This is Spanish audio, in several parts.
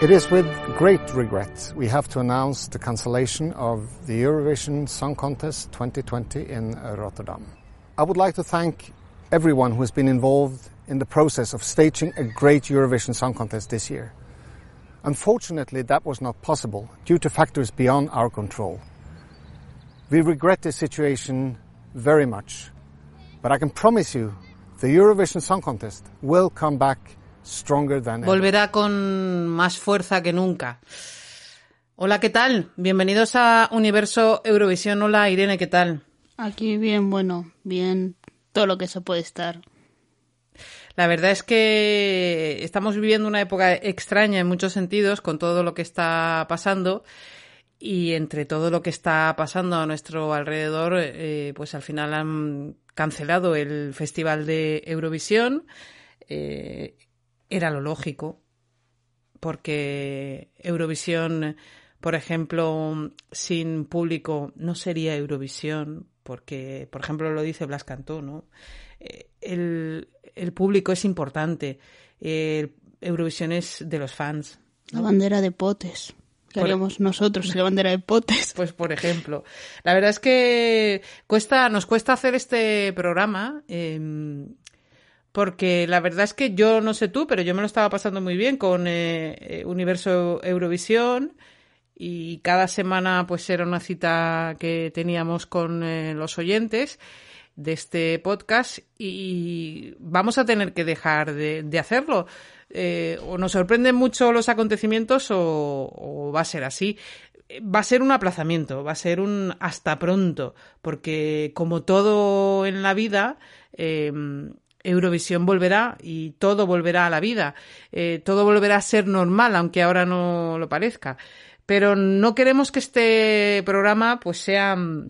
It is with great regret we have to announce the cancellation of the Eurovision Song Contest 2020 in Rotterdam. I would like to thank everyone who has been involved in the process of staging a great Eurovision Song Contest this year. Unfortunately, that was not possible due to factors beyond our control. We regret this situation very much, but I can promise you the Eurovision Song Contest will come back. Volverá con más fuerza que nunca. Hola, ¿qué tal? Bienvenidos a Universo Eurovisión. Hola, Irene, ¿qué tal? Aquí bien, bueno, bien, todo lo que se puede estar. La verdad es que estamos viviendo una época extraña en muchos sentidos con todo lo que está pasando y entre todo lo que está pasando a nuestro alrededor, eh, pues al final han cancelado el Festival de Eurovisión. Eh, era lo lógico, porque Eurovisión, por ejemplo, sin público no sería Eurovisión, porque, por ejemplo, lo dice Blas Cantó, ¿no? Eh, el, el público es importante. El Eurovisión es de los fans. La bandera de potes. ¿Qué haríamos nosotros la bandera de potes? Pues por ejemplo. La verdad es que cuesta, nos cuesta hacer este programa. Eh, porque la verdad es que yo no sé tú, pero yo me lo estaba pasando muy bien con eh, Universo Eurovisión y cada semana pues era una cita que teníamos con eh, los oyentes de este podcast y vamos a tener que dejar de, de hacerlo. Eh, o nos sorprenden mucho los acontecimientos o, o va a ser así va a ser un aplazamiento, va a ser un hasta pronto, porque como todo en la vida, eh, Eurovisión volverá y todo volverá a la vida, eh, todo volverá a ser normal, aunque ahora no lo parezca. Pero no queremos que este programa pues sea mm,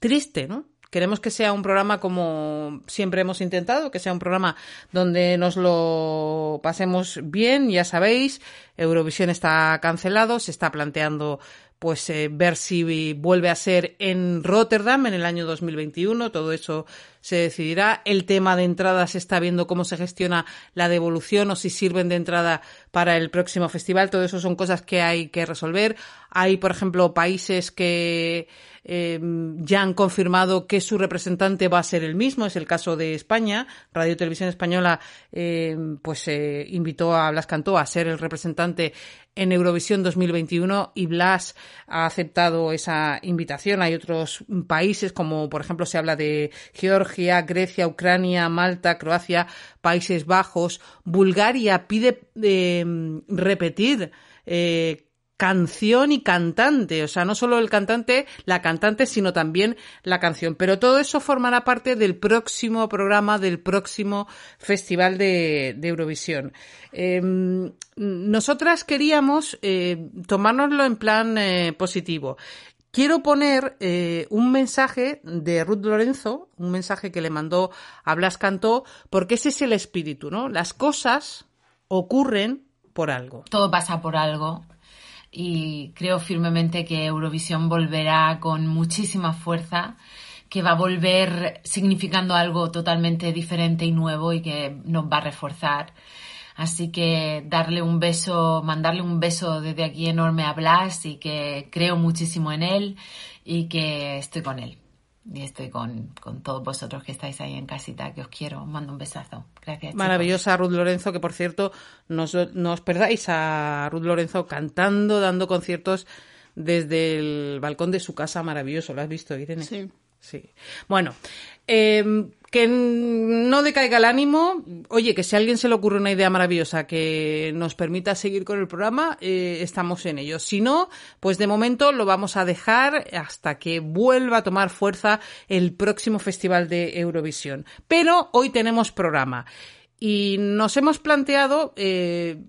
triste, ¿no? Queremos que sea un programa como siempre hemos intentado, que sea un programa donde nos lo pasemos bien, ya sabéis, Eurovisión está cancelado, se está planteando pues eh, ver si vuelve a ser en Rotterdam en el año 2021. Todo eso se decidirá. El tema de entrada se está viendo cómo se gestiona la devolución o si sirven de entrada para el próximo festival. Todo eso son cosas que hay que resolver. Hay, por ejemplo, países que eh, ya han confirmado que su representante va a ser el mismo. Es el caso de España. Radio Televisión Española eh, pues eh, invitó a Blas Cantó a ser el representante en Eurovisión 2021 y Blas ha aceptado esa invitación. Hay otros países, como por ejemplo se habla de Georgia, Grecia, Ucrania, Malta, Croacia, Países Bajos. Bulgaria pide eh, repetir eh, canción y cantante, o sea, no solo el cantante, la cantante, sino también la canción. Pero todo eso formará parte del próximo programa, del próximo Festival de, Eurovisión. Eh, nosotras queríamos eh, tomárnoslo en plan eh, positivo. Quiero poner eh, un mensaje de Ruth Lorenzo, un mensaje que le mandó a Blas Cantó, porque ese es el espíritu, ¿no? Las cosas ocurren por algo. Todo pasa por algo y creo firmemente que Eurovisión volverá con muchísima fuerza, que va a volver significando algo totalmente diferente y nuevo y que nos va a reforzar. Así que darle un beso, mandarle un beso desde aquí enorme a Blas y que creo muchísimo en él y que estoy con él. Y estoy con, con todos vosotros que estáis ahí en casita, que os quiero. Os mando un besazo. Gracias. chicos. Maravillosa Ruth Lorenzo, que por cierto, no os, no os perdáis a Ruth Lorenzo cantando, dando conciertos desde el balcón de su casa. Maravilloso. ¿Lo has visto, Irene? Sí. Sí. Bueno, eh, que no decaiga el ánimo. Oye, que si a alguien se le ocurre una idea maravillosa que nos permita seguir con el programa, eh, estamos en ello. Si no, pues de momento lo vamos a dejar hasta que vuelva a tomar fuerza el próximo Festival de Eurovisión. Pero hoy tenemos programa. y nos hemos planteado eh,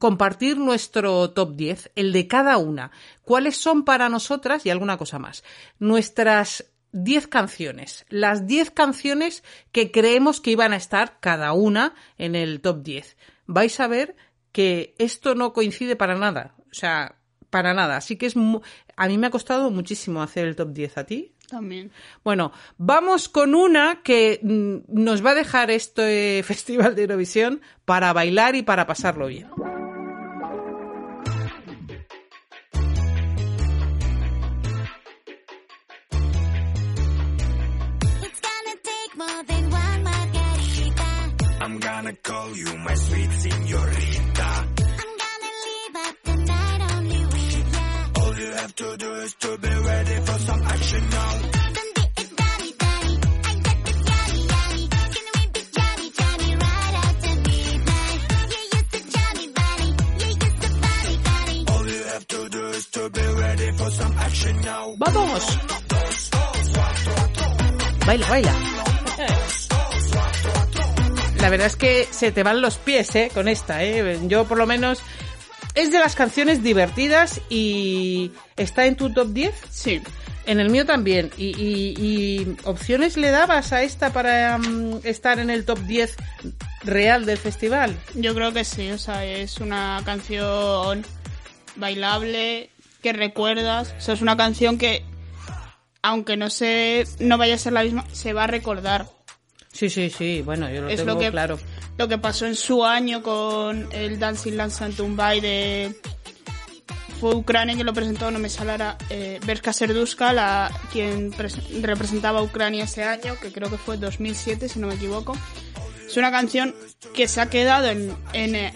compartir nuestro top 10, el de cada una. ¿Cuáles son para nosotras y alguna cosa más? Nuestras 10 canciones, las 10 canciones que creemos que iban a estar cada una en el top 10. Vais a ver que esto no coincide para nada, o sea, para nada. Así que es a mí me ha costado muchísimo hacer el top 10 a ti. También. Bueno, vamos con una que mm, nos va a dejar este festival de Eurovisión para bailar y para pasarlo bien. Gonna call you my sweet señorita. I'm gonna leave at the night only with ya. All you have to do is to be ready for some action now. ¡Vamos! Baila, baila. La verdad es que se te van los pies, ¿eh? Con esta, ¿eh? Yo por lo menos... Es de las canciones divertidas y está en tu top 10. Sí. En el mío también. ¿Y, y, opciones le dabas a esta para mm, estar en el top 10 real del festival? Yo creo que sí, o sea, es una canción bailable que recuerdas, o sea, es una canción que aunque no se no vaya a ser la misma, se va a recordar. Sí, sí, sí, bueno, yo lo es tengo lo que, claro. Lo que pasó en su año con el Dancing Land Tumbai de fue Ucrania quien lo presentó, no me salara eh, Berska Serduska, la, quien representaba a Ucrania ese año, que creo que fue 2007, si no me equivoco. Es una canción que se ha quedado en... en eh,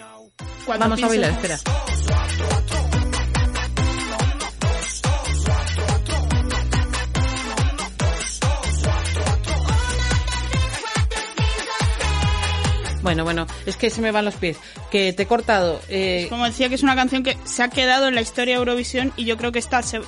cuando Vamos a bailar, espera. Bueno, bueno, es que se me van los pies. Que te he cortado. Eh... Como decía, que es una canción que se ha quedado en la historia de Eurovisión y yo creo que esta se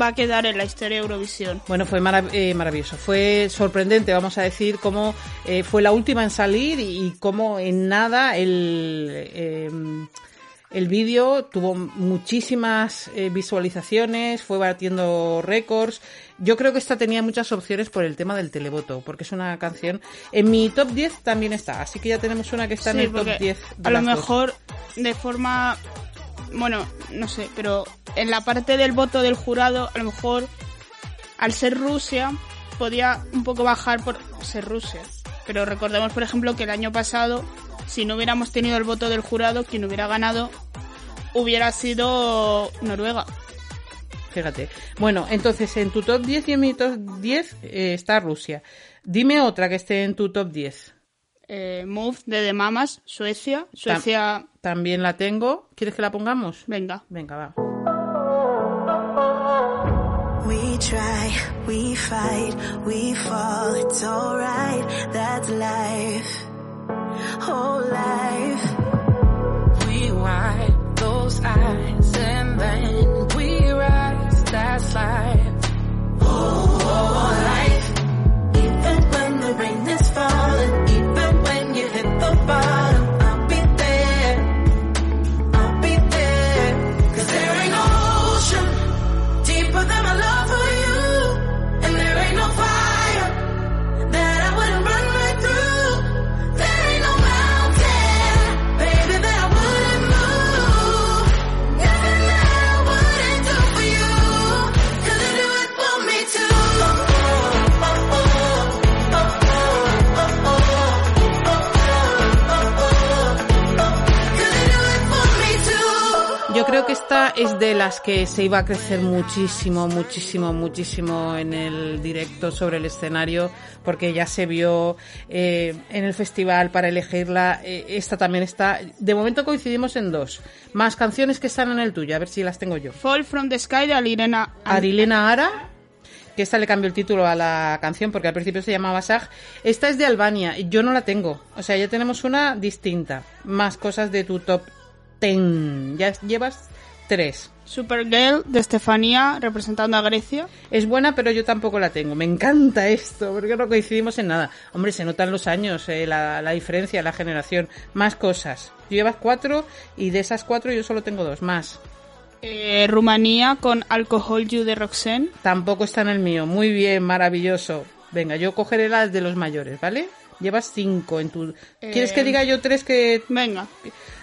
va a quedar en la historia de Eurovisión. Bueno, fue eh, maravilloso. Fue sorprendente, vamos a decir, cómo eh, fue la última en salir y, cómo en nada el. El vídeo tuvo muchísimas eh, visualizaciones, fue batiendo récords. Yo creo que esta tenía muchas opciones por el tema del televoto, porque es una canción. En mi top 10 también está, así que ya tenemos una que está en el top 10. a lo mejor de forma. Bueno, no sé, pero en la parte del voto del jurado, a lo mejor al ser Rusia, podía un poco bajar por ser Rusia. Pero recordemos, por ejemplo, que el año pasado si no hubiéramos tenido el voto del jurado, quien hubiera ganado hubiera sido Noruega. Fíjate. Bueno, entonces en tu top 10 y en mi top 10 eh, está Rusia. Dime otra que esté en tu top 10. Eh, Move de The Mamas, Suecia. Suecia. también la tengo. ¿Quieres que la pongamos? Venga. Venga, va. We try, we fight, we fall, it's alright, that's life. Whole life. We wipe those eyes and then we rise. That's life. Oh, oh life. Even when the rain is falling, even when you hit the bottom. De las que se iba a crecer muchísimo, muchísimo, muchísimo en el directo sobre el escenario, porque ya se vio eh, en el festival para elegirla. Eh, esta también está. De momento coincidimos en dos. Más canciones que están en el tuyo, a ver si las tengo yo. Fall from the Sky de Arilena, Arilena Ara que esta le cambió el título a la canción porque al principio se llamaba Sag. Esta es de Albania y yo no la tengo. O sea, ya tenemos una distinta. Más cosas de tu top ten. ¿Ya llevas Tres. Supergirl de Estefanía representando a Grecia. Es buena, pero yo tampoco la tengo. Me encanta esto, porque no coincidimos en nada. Hombre, se notan los años, eh, la, la diferencia, la generación. Más cosas. Tú llevas cuatro y de esas cuatro yo solo tengo dos más. Eh, Rumanía con Alcohol You de Roxanne. Tampoco está en el mío. Muy bien, maravilloso. Venga, yo cogeré las de los mayores, ¿vale? Llevas cinco en tu... ¿Quieres que Eh, diga yo tres que... Venga,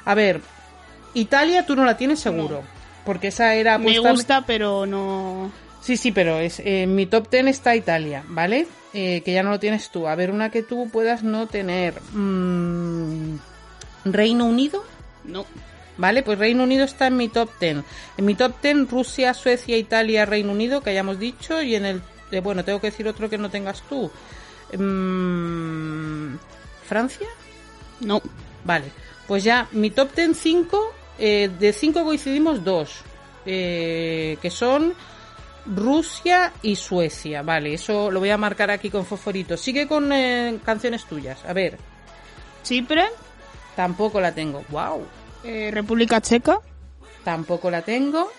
A ver, Italia tú no la tienes seguro. Porque esa era... me apuesta- gusta, pero no. Sí, sí, pero es, en mi top ten está Italia, ¿vale? Eh, que ya no lo tienes tú. A ver, una que tú puedas no tener. Mm, Reino Unido, No. ¿vale? Pues Reino Unido está en mi top ten. En mi top ten, Rusia, Suecia, Italia, Reino Unido, que hayamos dicho. Y en el. eh, bueno, tengo que decir otro que no tengas tú. Mm, ¿Francia? No. Vale, pues ya mi top ten 5, de 5 coincidimos dos, eh, que son Rusia y Suecia. Vale, eso lo voy a marcar aquí con fosforito. Sigue con eh, canciones tuyas. A ver, Chipre, tampoco la tengo. Wow, eh, República Checa, tampoco la tengo.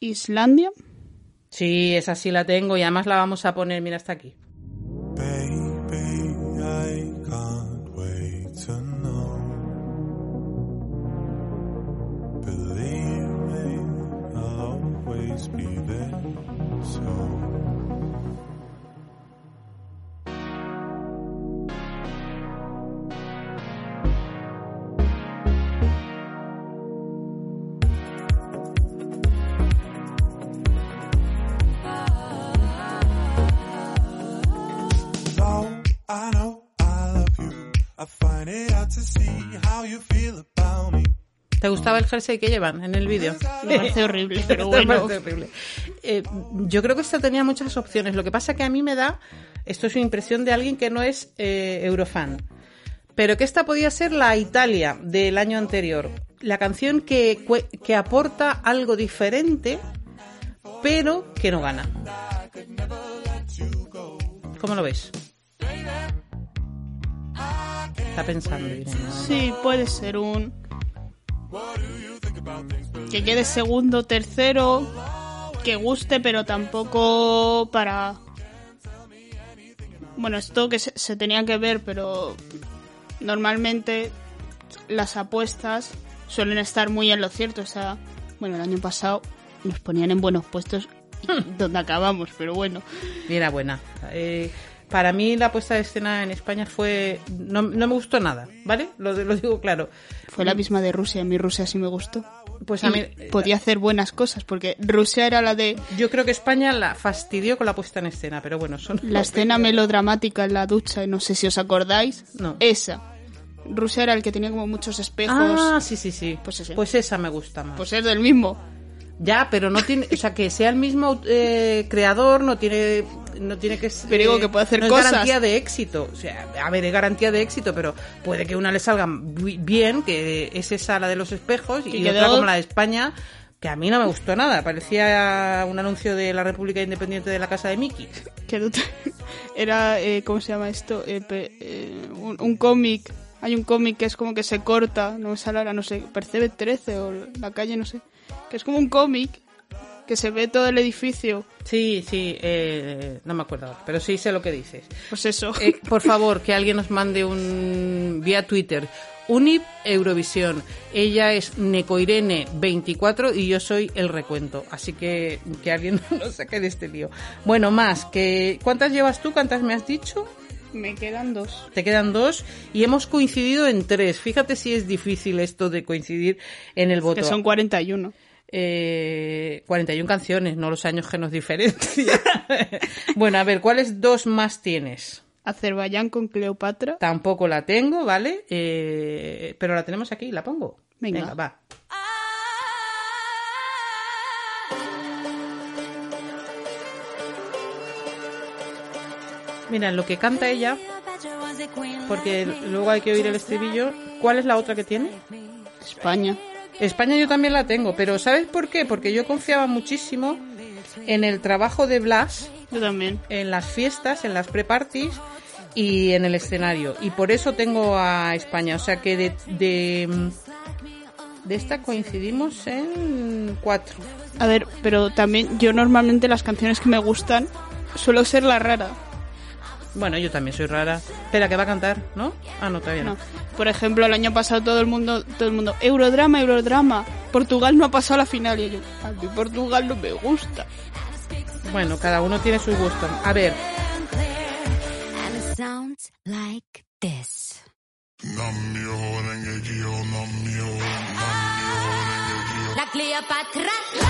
Islandia. Sí, esa sí la tengo y además la vamos a poner, mira, hasta aquí. Baby, ¿Te gustaba el jersey que llevan en el vídeo? Me parece horrible, pero Me bueno. parece horrible. Eh, yo creo que esta tenía muchas opciones. Lo que pasa que a mí me da, esto es una impresión de alguien que no es eh, eurofan, pero que esta podía ser la Italia del año anterior. La canción que, que aporta algo diferente, pero que no gana. ¿Cómo lo ves? Está pensando, Irene. Sí, puede ser un. Que quede segundo, tercero. Que guste, pero tampoco para. Bueno, esto que se, se tenía que ver, pero normalmente las apuestas suelen estar muy en lo cierto. O sea, bueno, el año pasado nos ponían en buenos puestos y donde acabamos, pero bueno. Era buena. Eh, para mí la puesta de escena en España fue... No, no me gustó nada, ¿vale? Lo, lo digo claro. Fue la misma de Rusia, a mí Rusia sí me gustó. Pues a mí... podía hacer buenas cosas, porque Rusia era la de Yo creo que España la fastidió con la puesta en escena, pero bueno, son... la escena melodramática en la ducha, no sé si os acordáis. No. Esa. Rusia era el que tenía como muchos espejos. Ah, sí, sí, sí. Pues ese. Pues esa me gusta más. Pues es del mismo. Ya, pero no tiene... O sea, que sea el mismo eh, creador no tiene... No tiene que ser... Pero digo que puede hacer no cosas. Es garantía de éxito. O sea, a ver, es garantía de éxito, pero puede que una le salga bien, que es esa la de los espejos, y, otra como la de España, que a mí no me gustó nada. Parecía un anuncio de la República Independiente de la Casa de Mickey. Que era, eh, ¿cómo se llama esto? Eh, pe- eh, un, un cómic. Hay un cómic que es como que se corta, no me sale ahora, no sé, Percebe 13 o La calle, no sé. Que es como un cómic que se ve todo el edificio. Sí, sí, eh, no me acuerdo pero sí sé lo que dices. Pues eso. Eh, por favor, que alguien nos mande un vía Twitter. Unip Eurovisión. Ella es Necoirene24 y yo soy el recuento. Así que que alguien nos saque de este lío. Bueno, más, que ¿cuántas llevas tú? ¿Cuántas me has dicho? Me quedan dos. Te quedan dos y hemos coincidido en tres. Fíjate si es difícil esto de coincidir en el voto. Que son 41. Eh, 41 canciones, no los años que nos diferencian. bueno, a ver, ¿cuáles dos más tienes? Azerbaiyán con Cleopatra. Tampoco la tengo, ¿vale? Eh, pero la tenemos aquí, la pongo. Venga. va. Mira, en lo que canta ella, porque luego hay que oír el estribillo. ¿Cuál es la otra que tiene? España. España yo también la tengo, pero ¿sabes por qué? Porque yo confiaba muchísimo en el trabajo de Blas Yo también. en las fiestas, en las pre-parties y en el escenario. Y por eso tengo a España. O sea que de, de, de esta coincidimos en cuatro. A ver, pero también yo normalmente las canciones que me gustan suelo ser la rara. Bueno, yo también soy rara. Espera, que va a cantar, ¿no? Ah, no, todavía no. No. Por ejemplo, el año pasado todo el mundo, todo el mundo, Eurodrama, Eurodrama. Portugal no ha pasado a la final y yo, a mí Portugal no me gusta. Bueno, cada uno tiene sus gustos. A ver. La Cleopatra.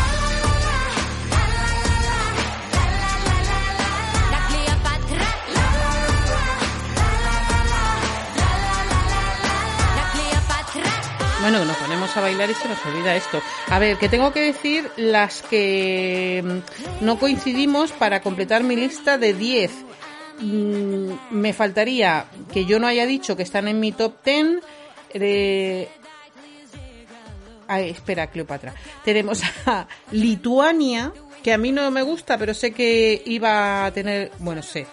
Bueno, nos ponemos a bailar y se nos olvida esto. A ver, que tengo que decir las que mm, no coincidimos para completar mi lista de 10. Mm, me faltaría que yo no haya dicho que están en mi top 10. eh, Ay, espera, Cleopatra. Tenemos a Lituania, que a mí no me gusta, pero sé que iba a tener, bueno, sé,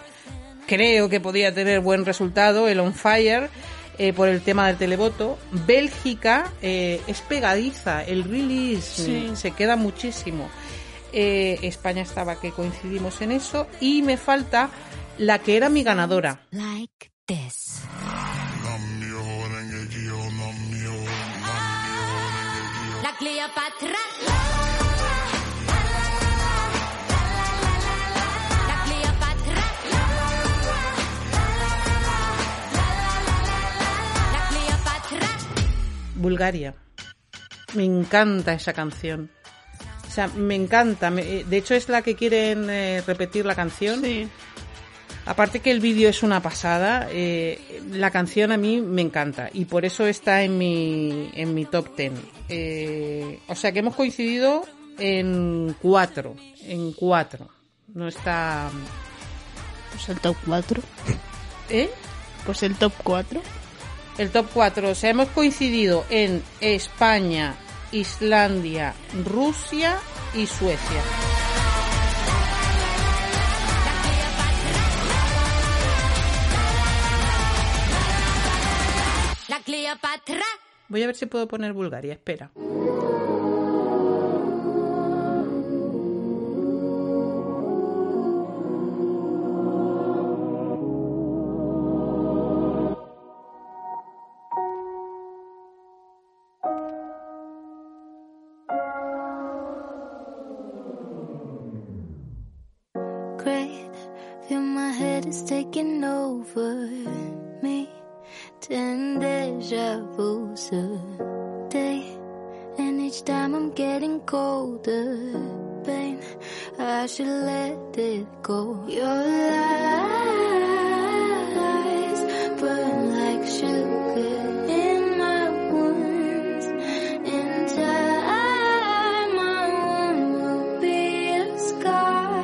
creo que podía tener buen resultado, el On Fire, eh, por el tema del televoto. Bélgica eh, es pegadiza, el release Sí. se queda muchísimo. Eh, España estaba que coincidimos en eso. Y me falta la que era mi ganadora. Like this. La Cleopatra. Bulgaria. Me encanta esa canción. O sea, me encanta. Eh, de hecho, es la que quieren eh, repetir la canción. Sí. Aparte que el vídeo es una pasada, eh, la canción a mí me encanta y por eso está en mi, en mi top ten. Eh, o sea que hemos coincidido en cuatro, en cuatro. No está... Pues el top 4. ¿Eh? Pues el top 4. El top 4, o sea, hemos coincidido en España, Islandia, Rusia y Suecia. Voy a ver si puedo poner Bulgaria, espera. A day. And each time I'm getting colder. Pain, I should let it go. Your lies burn like sugar in my wounds. In time, my wound will be a scar.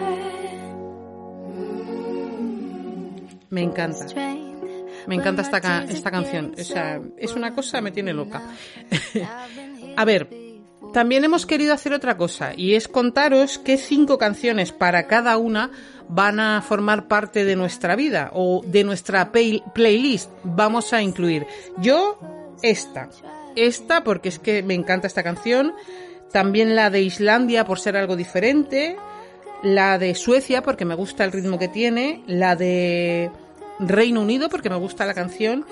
Me encanta. Me encanta esta, ca- esta canción. O sea, es una cosa, me tiene loca. A ver, también hemos querido hacer otra cosa y es contaros qué cinco canciones para cada una van a formar parte de nuestra vida o de nuestra playlist. Vamos a incluir. Yo, esta. Esta porque es que me encanta esta canción. También la de Islandia por ser algo diferente. La de Suecia porque me gusta el ritmo que tiene. La de Reino Unido porque me gusta la canción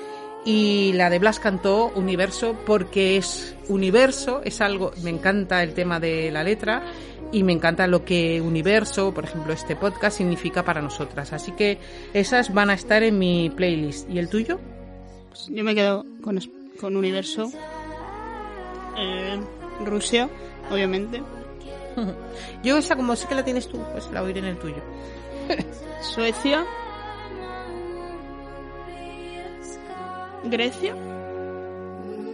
y la de Blas Cantó Universo porque es universo, es algo, me encanta el tema de la letra y me encanta lo que universo, por ejemplo, este podcast significa para nosotras. Así que esas van a estar en mi playlist. ¿Y el tuyo? Pues yo me quedo con, con Universo. Eh, Rusia, obviamente. Yo esa como sé que la tienes tú, pues la oiré en el tuyo. Suecia. Grecia.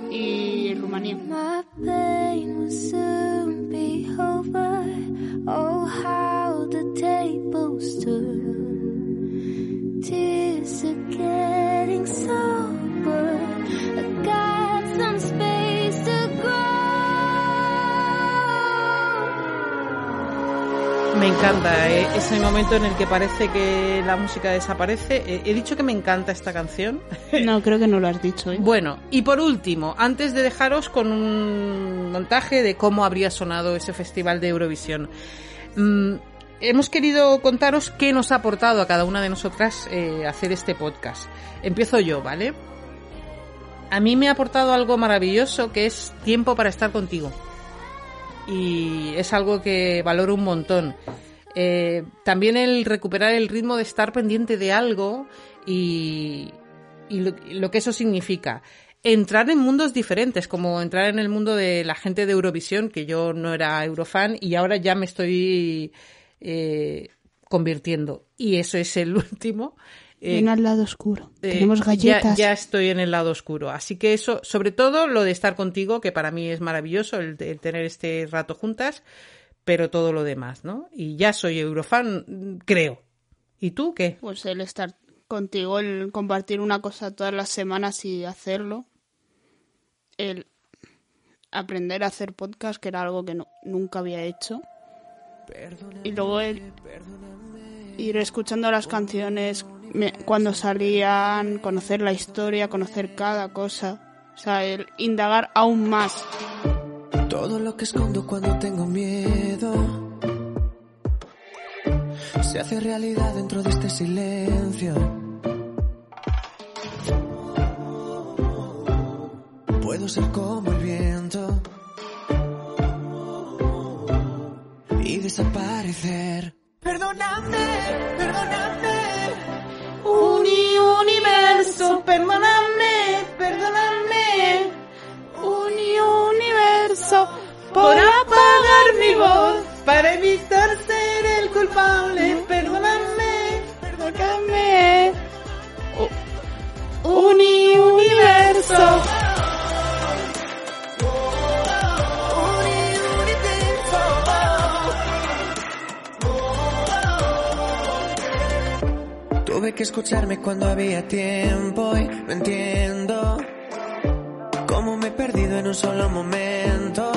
Y Rumanía. Pain will soon Me encanta eh, ese momento en el que parece que la música desaparece. Eh, he dicho que me encanta esta canción. No, creo que no lo has dicho. ¿eh? Bueno, y por último, antes de dejaros con un montaje de cómo habría sonado ese festival de Eurovisión, mm, hemos querido contaros qué nos ha aportado a cada una de nosotras eh, hacer este podcast. Empiezo yo, ¿vale? A mí me ha aportado algo maravilloso que es tiempo para estar contigo. Y es algo que valoro un montón. Eh, también el recuperar el ritmo de estar pendiente de algo y, y lo, que eso significa. Entrar en mundos diferentes, como entrar en el mundo de la gente de Eurovisión, que yo no era Eurofan y ahora ya me estoy eh, convirtiendo. Y eso es el último. Eh, Ven al lado oscuro. eh, Tenemos ya- galletas. Ya, estoy en el lado oscuro. Así que eso, sobre todo lo de estar contigo, que para mí es maravilloso, el, el tener este rato juntas, pero todo lo demás, ¿no? Y ya soy Eurofan, creo. ¿Y tú qué? Pues el estar contigo, el compartir una cosa todas las semanas y hacerlo. El aprender a hacer podcast, que era algo que no- nunca había hecho. Y luego el ir escuchando las canciones me- cuando salían, conocer la historia, conocer cada cosa. O sea, el indagar aún más. Todo lo que escondo cuando tengo miedo se hace realidad dentro de este silencio. Puedo ser como el viento y desaparecer. Perdóname, perdóname. Uni universo, perdóname, perdóname. Uni universo Por que escucharme cuando había tiempo y no entiendo cómo me he perdido en un solo momento.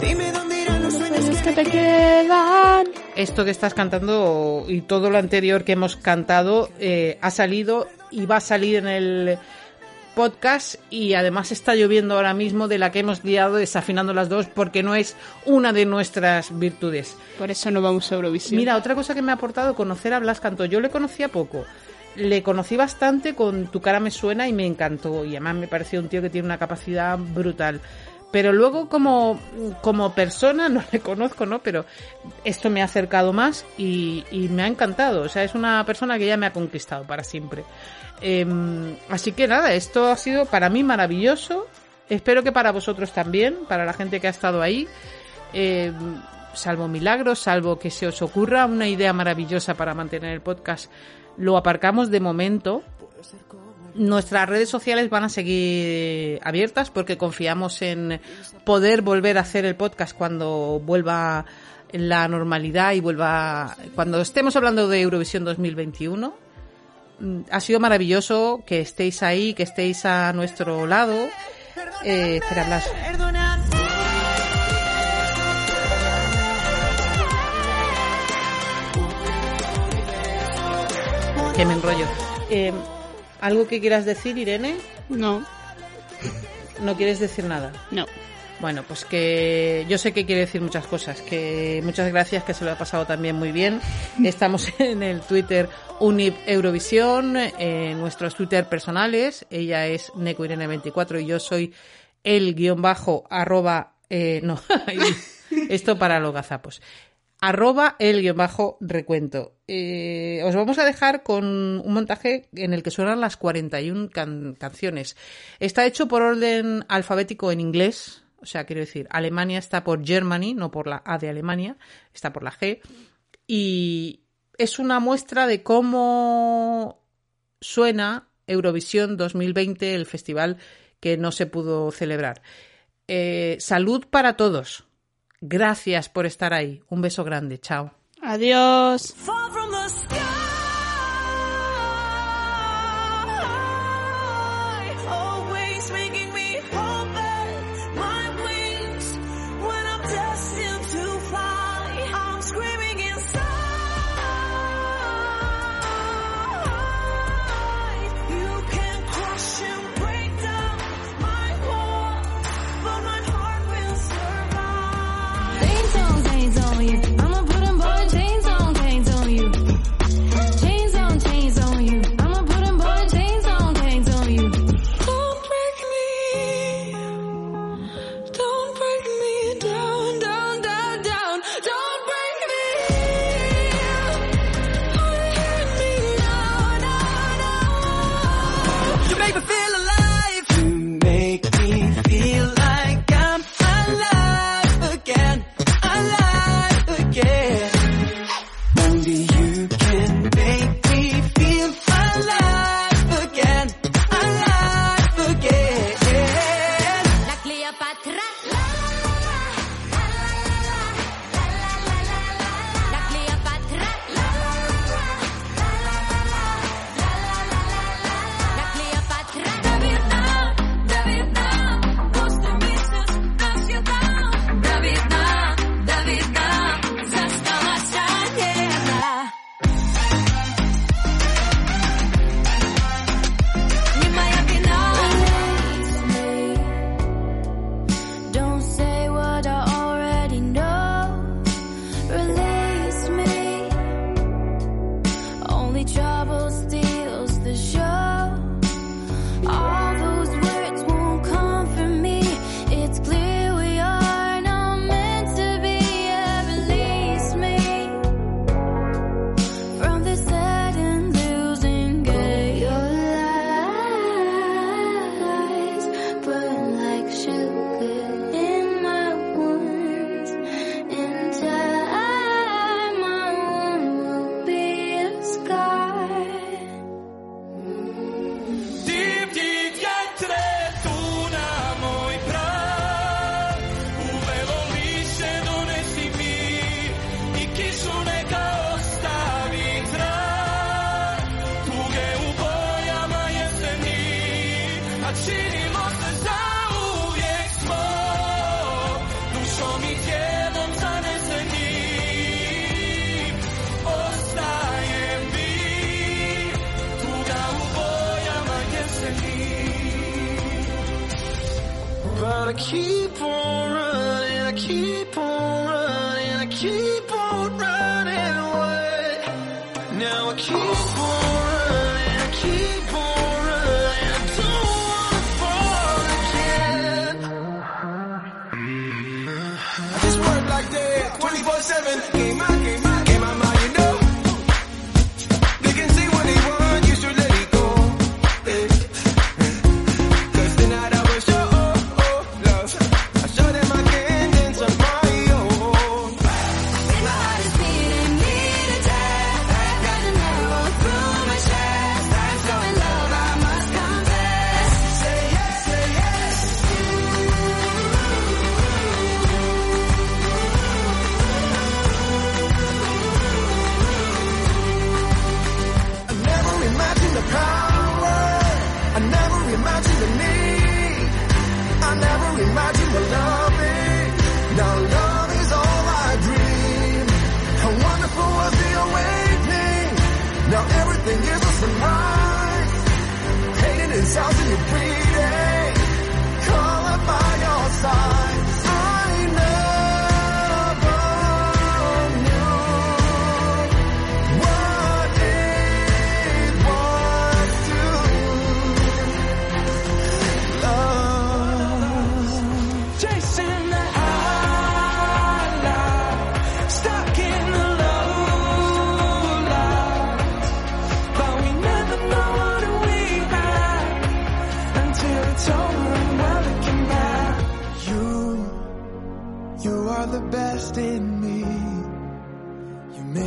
Dime dónde irán los sueños que que te quedan. Esto que estás cantando y todo lo anterior que hemos cantado eh, ha salido y va a salir en el podcast y además está lloviendo ahora mismo de la que hemos liado desafinando las dos porque no es una de nuestras virtudes. Por eso no vamos a Eurovisión. Mira, otra cosa que me ha aportado conocer a Blas Cantó. Yo le conocía poco. Le conocí bastante con Tu cara me suena y me encantó. Y además me pareció un tío que tiene una capacidad brutal. Pero luego como, como persona no le conozco, ¿no? Pero esto me ha acercado más y, y me ha encantado. O sea, es una persona que ya me ha conquistado para siempre. Em, así que nada, esto ha sido para mí maravilloso. Espero que para vosotros también, para la gente que ha estado ahí. Eh, salvo milagros, salvo que se os ocurra una idea maravillosa para mantener el podcast, lo aparcamos de momento. Nuestras redes sociales van a seguir abiertas porque confiamos en poder volver a hacer el podcast cuando vuelva la normalidad y vuelva cuando estemos hablando de Eurovisión 2021. Mm, Ha sido maravilloso que estéis ahí, que estéis a nuestro lado. Eh, espera, Blas. que me enrollo. Eh, ¿Algo que quieras decir, Irene? No, ¿No quieres decir nada? no. Bueno, pues que yo sé que quiere decir muchas cosas, que muchas gracias, que se lo ha pasado también muy bien. Estamos en el Twitter Unip Eurovisión, en nuestros Twitter personales. Ella es NecoIrene24 y yo soy el guion bajo arroba, eh, no, esto para los gazapos. Arroba el guion bajo recuento. Eh, os vamos a dejar con un montaje en el que suenan las 41 can- canciones. Está hecho por orden alfabético en inglés. O sea, quiero decir, Alemania está por Germany, no por la A de Alemania, está por la G. Y es una muestra de cómo suena Eurovisión 2020, el festival que no se pudo celebrar. Eh, salud para todos. Gracias por estar ahí. Un beso grande. Chao. Adiós.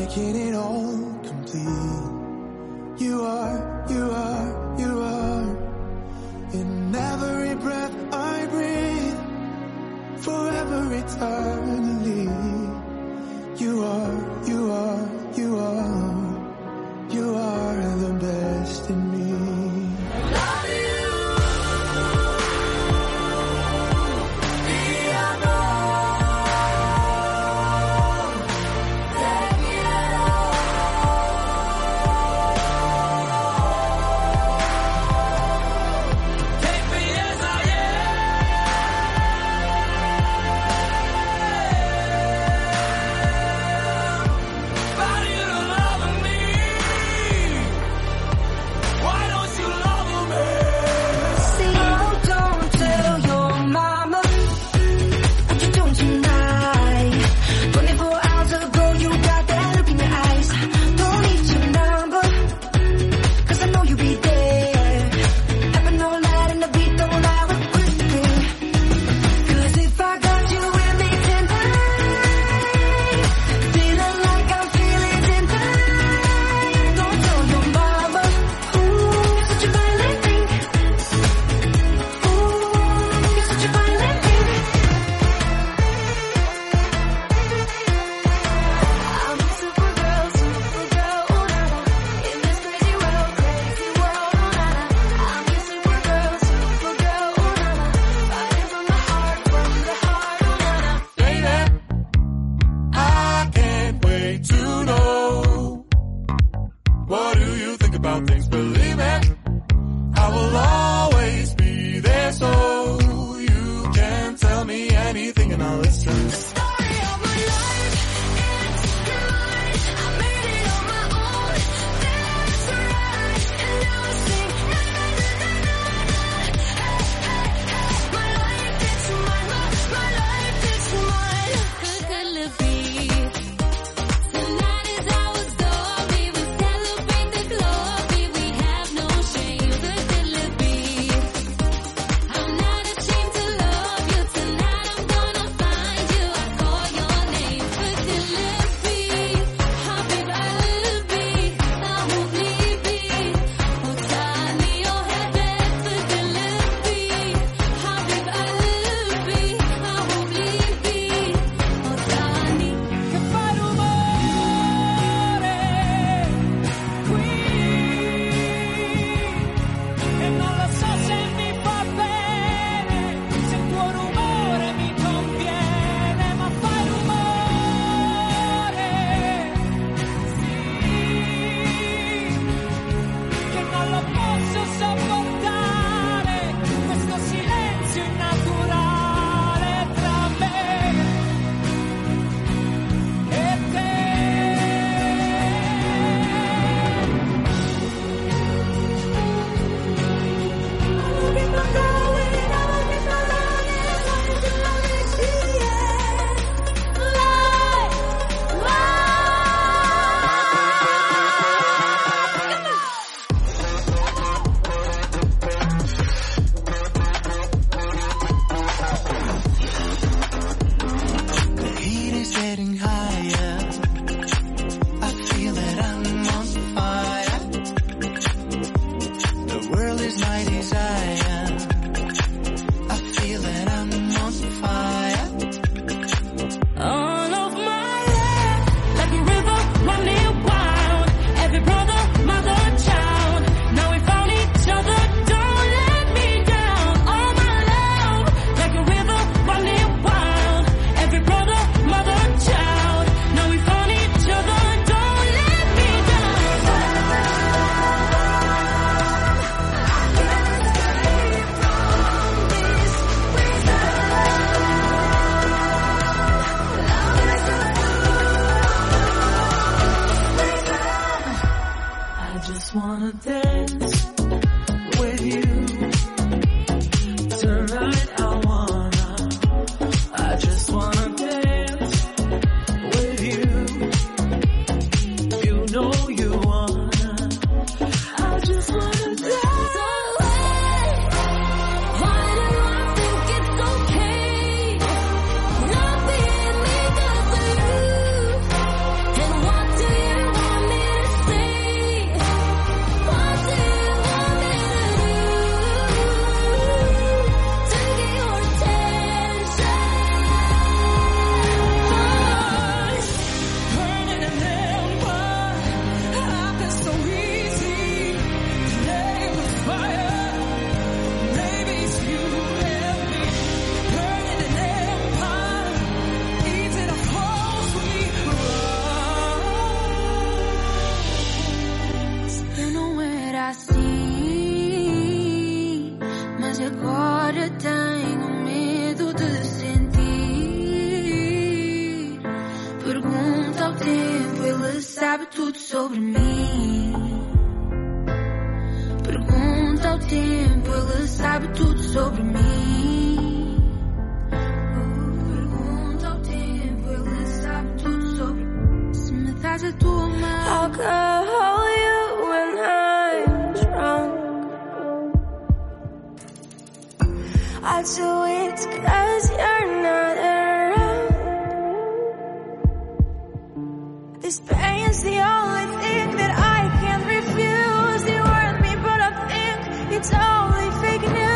making it all complete. You are, you are, you are in every breath I breathe, forever it's her. Only fake news.